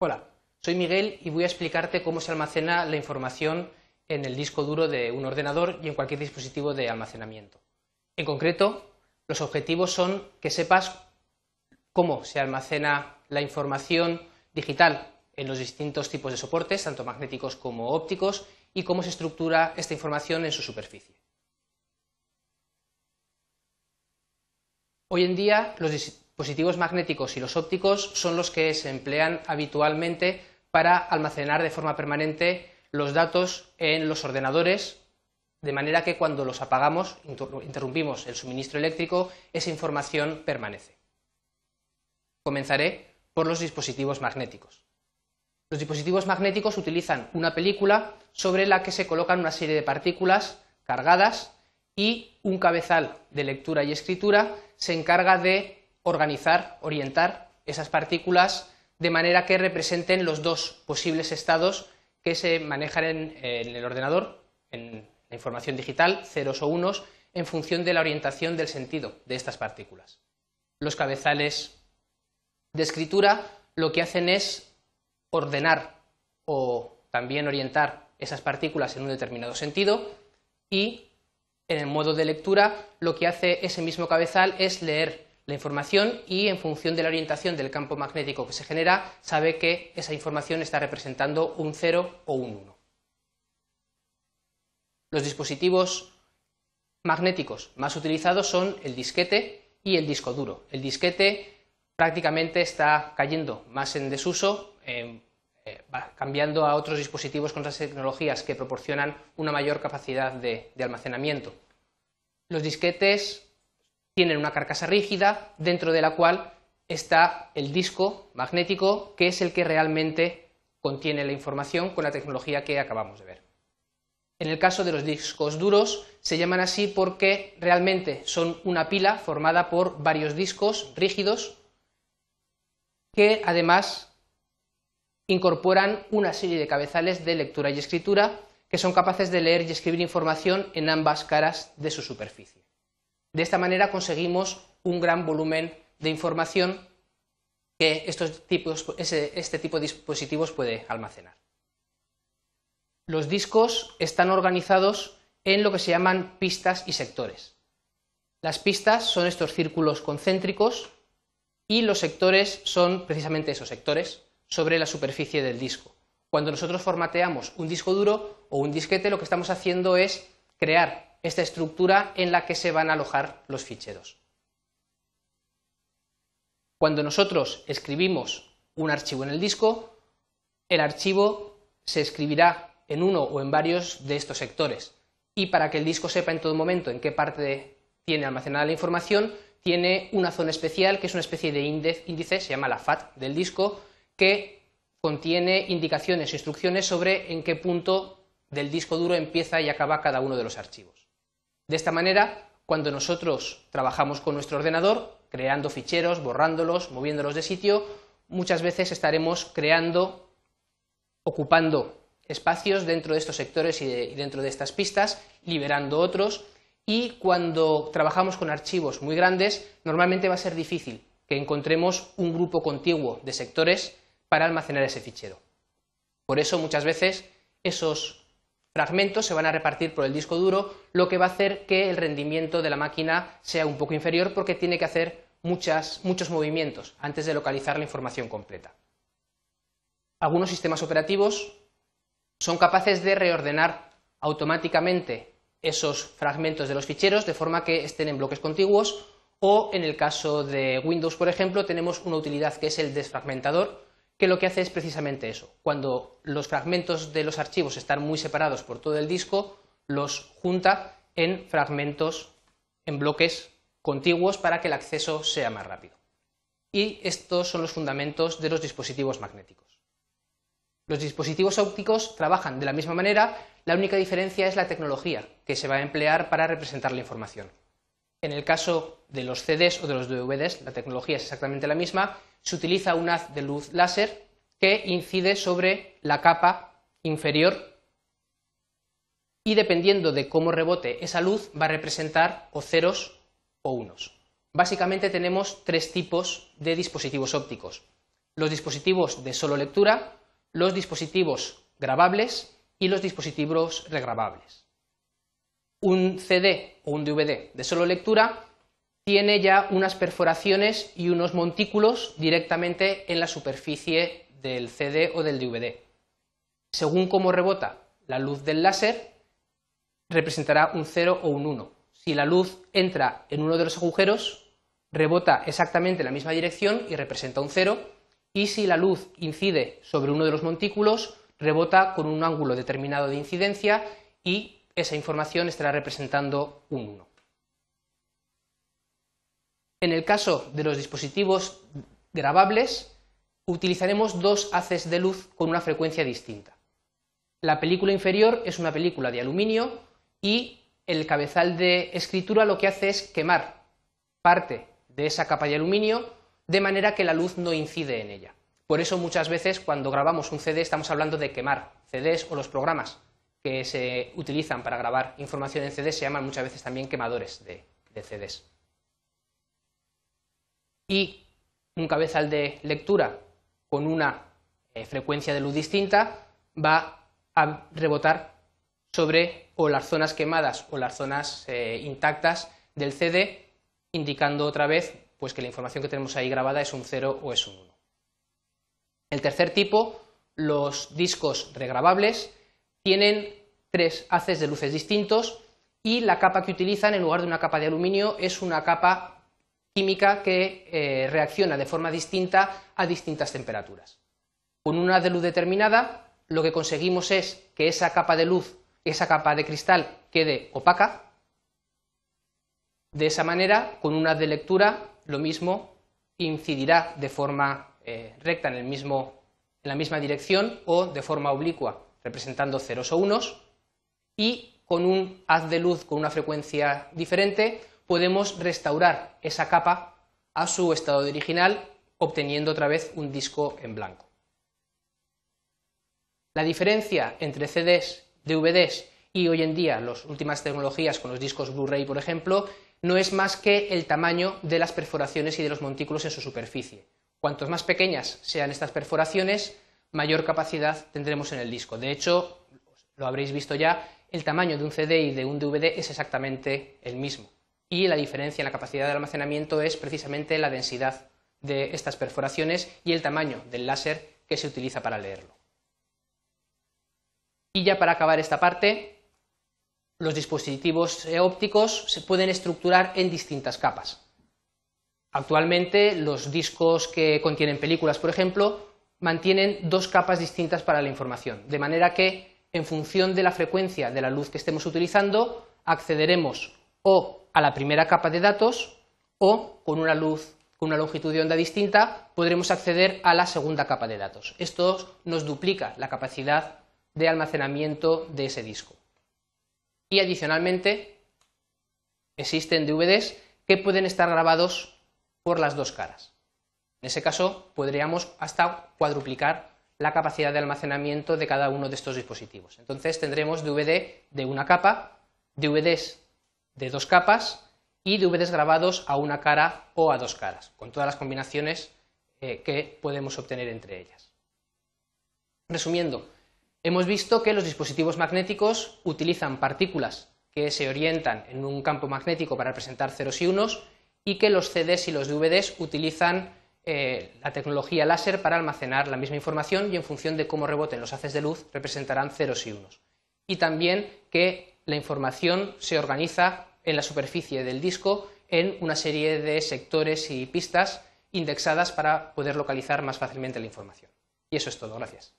Hola, soy Miguel y voy a explicarte cómo se almacena la información en el disco duro de un ordenador y en cualquier dispositivo de almacenamiento. En concreto, los objetivos son que sepas cómo se almacena la información digital en los distintos tipos de soportes, tanto magnéticos como ópticos, y cómo se estructura esta información en su superficie. Hoy en día los dispositivos magnéticos y los ópticos son los que se emplean habitualmente para almacenar de forma permanente los datos en los ordenadores, de manera que cuando los apagamos, interrumpimos el suministro eléctrico, esa información permanece. Comenzaré por los dispositivos magnéticos. Los dispositivos magnéticos utilizan una película sobre la que se colocan una serie de partículas cargadas y un cabezal de lectura y escritura se encarga de organizar, orientar esas partículas de manera que representen los dos posibles estados que se manejan en, el ordenador, en la información digital, ceros o unos, en función de la orientación del sentido de estas partículas. Los cabezales de escritura lo que hacen es ordenar o también orientar esas partículas en un determinado sentido y en el modo de lectura lo que hace ese mismo cabezal es leer la información y en función de la orientación del campo magnético que se genera sabe que esa información está representando un 0 o un 1. Los dispositivos magnéticos más utilizados son el disquete y el disco duro. El disquete prácticamente está cayendo más en desuso, eh, cambiando a otros dispositivos con otras tecnologías que proporcionan una mayor capacidad de, almacenamiento. Los disquetes tienen una carcasa rígida dentro de la cual está el disco magnético que es el que realmente contiene la información con la tecnología que acabamos de ver. En el caso de los discos duros se llaman así porque realmente son una pila formada por varios discos rígidos que además incorporan una serie de cabezales de lectura y escritura que son capaces de leer y escribir información en ambas caras de su superficie. De esta manera conseguimos un gran volumen de información que este tipo de dispositivos puede almacenar. Los discos están organizados en lo que se llaman pistas y sectores. Las pistas son estos círculos concéntricos y los sectores son precisamente esos sectores sobre la superficie del disco. Cuando nosotros formateamos un disco duro o un disquete, lo que estamos haciendo es crear esta estructura en la que se van a alojar los ficheros. Cuando nosotros escribimos un archivo en el disco, el archivo se escribirá en uno o en varios de estos sectores. Y para que el disco sepa en todo momento en qué parte tiene almacenada la información, tiene una zona especial que es una especie de índice, se llama la FAT del disco, que contiene indicaciones, instrucciones sobre en qué punto del disco duro empieza y acaba cada uno de los archivos. De esta manera, cuando nosotros trabajamos con nuestro ordenador, creando ficheros, borrándolos, moviéndolos de sitio, muchas veces estaremos creando, ocupando espacios dentro de estos sectores y, y dentro de estas pistas, liberando otros, y cuando trabajamos con archivos muy grandes, normalmente va a ser difícil que encontremos un grupo contiguo de sectores para almacenar ese fichero. Por eso muchas veces esos fragmentos se van a repartir por el disco duro, lo que va a hacer que el rendimiento de la máquina sea un poco inferior porque tiene que hacer muchos movimientos antes de localizar la información completa. Algunos sistemas operativos son capaces de reordenar automáticamente esos fragmentos de los ficheros de forma que estén en bloques contiguos o en el caso de Windows, por ejemplo, tenemos una utilidad que es el desfragmentador, que lo que hace es precisamente eso. Cuando los fragmentos de los archivos están muy separados por todo el disco, los junta en fragmentos, en bloques contiguos para que el acceso sea más rápido. Y estos son los fundamentos de los dispositivos magnéticos. Los dispositivos ópticos trabajan de la misma manera, la única diferencia es la tecnología que se va a emplear para representar la información. En el caso de los CDs o de los DVDs, la tecnología es exactamente la misma, se utiliza un haz de luz láser que incide sobre la capa inferior y dependiendo de cómo rebote esa luz va a representar o ceros o unos. Básicamente tenemos tres tipos de dispositivos ópticos. los dispositivos de solo lectura, los dispositivos grabables y los dispositivos regrabables. Un CD o un DVD de solo lectura tiene ya unas perforaciones y unos montículos directamente en la superficie del CD o del DVD. Según cómo rebota la luz del láser, representará un 0 o un 1. Si la luz entra en uno de los agujeros, rebota exactamente en la misma dirección y representa un 0, y si la luz incide sobre uno de los montículos, rebota con un ángulo determinado de incidencia y esa información estará representando un 1. En el caso de los dispositivos grabables, utilizaremos dos haces de luz con una frecuencia distinta. La película inferior es una película de aluminio y el cabezal de escritura lo que hace es quemar parte de esa capa de aluminio de manera que la luz no incide en ella. Por eso muchas veces cuando grabamos un CD estamos hablando de quemar CDs o los programas que se utilizan para grabar información en CDs se llaman muchas veces también quemadores de, CDs. Y un cabezal de lectura con una eh, frecuencia de luz distinta va a rebotar sobre o las zonas quemadas o las zonas eh, intactas del CD, indicando otra vez pues, que la información que tenemos ahí grabada es un 0 o es un 1. El tercer tipo, los discos regrabables, tienen tres haces de luces distintos y la capa que utilizan en lugar de una capa de aluminio es una capa química que eh, reacciona de forma distinta a distintas temperaturas. Con una de luz determinada, lo que conseguimos es que esa capa de luz, esa capa de cristal quede opaca. De esa manera, con una de lectura, lo mismo incidirá de forma eh, recta en, el mismo, en la misma dirección o de forma oblicua, representando ceros o unos, y con un haz de luz con una frecuencia diferente podemos restaurar esa capa a su estado original, obteniendo otra vez un disco en blanco. La diferencia entre CDs, DVDs y hoy en día las últimas tecnologías con los discos Blu-ray, por ejemplo, no es más que el tamaño de las perforaciones y de los montículos en su superficie. Cuantos más pequeñas sean estas perforaciones, mayor capacidad tendremos en el disco. De hecho, lo habréis visto ya, el tamaño de un CD y de un DVD es exactamente el mismo. Y la diferencia en la capacidad de almacenamiento es precisamente la densidad de estas perforaciones y el tamaño del láser que se utiliza para leerlo. Y ya para acabar esta parte, los dispositivos ópticos se pueden estructurar en distintas capas. Actualmente los discos que contienen películas, por ejemplo, mantienen dos capas distintas para la información, de manera que en función de la frecuencia de la luz que estemos utilizando, accederemos o a la primera capa de datos o con una luz con una longitud de onda distinta podremos acceder a la segunda capa de datos. Esto nos duplica la capacidad de almacenamiento de ese disco. Y adicionalmente existen DVDs que pueden estar grabados por las dos caras. En ese caso podríamos hasta cuadruplicar la capacidad de almacenamiento de cada uno de estos dispositivos. Entonces tendremos DVD de una capa, DVDs de dos capas y DVDs grabados a una cara o a dos caras, con todas las combinaciones eh, que podemos obtener entre ellas. Resumiendo, Hemos visto que los dispositivos magnéticos utilizan partículas que se orientan en un campo magnético para representar ceros y unos y que los CDs y los DVDs utilizan eh, la tecnología láser para almacenar la misma información y en función de cómo reboten los haces de luz representarán ceros y unos. Y también que la información se organiza en la superficie del disco en una serie de sectores y pistas indexadas para poder localizar más fácilmente la información. Y eso es todo. Gracias.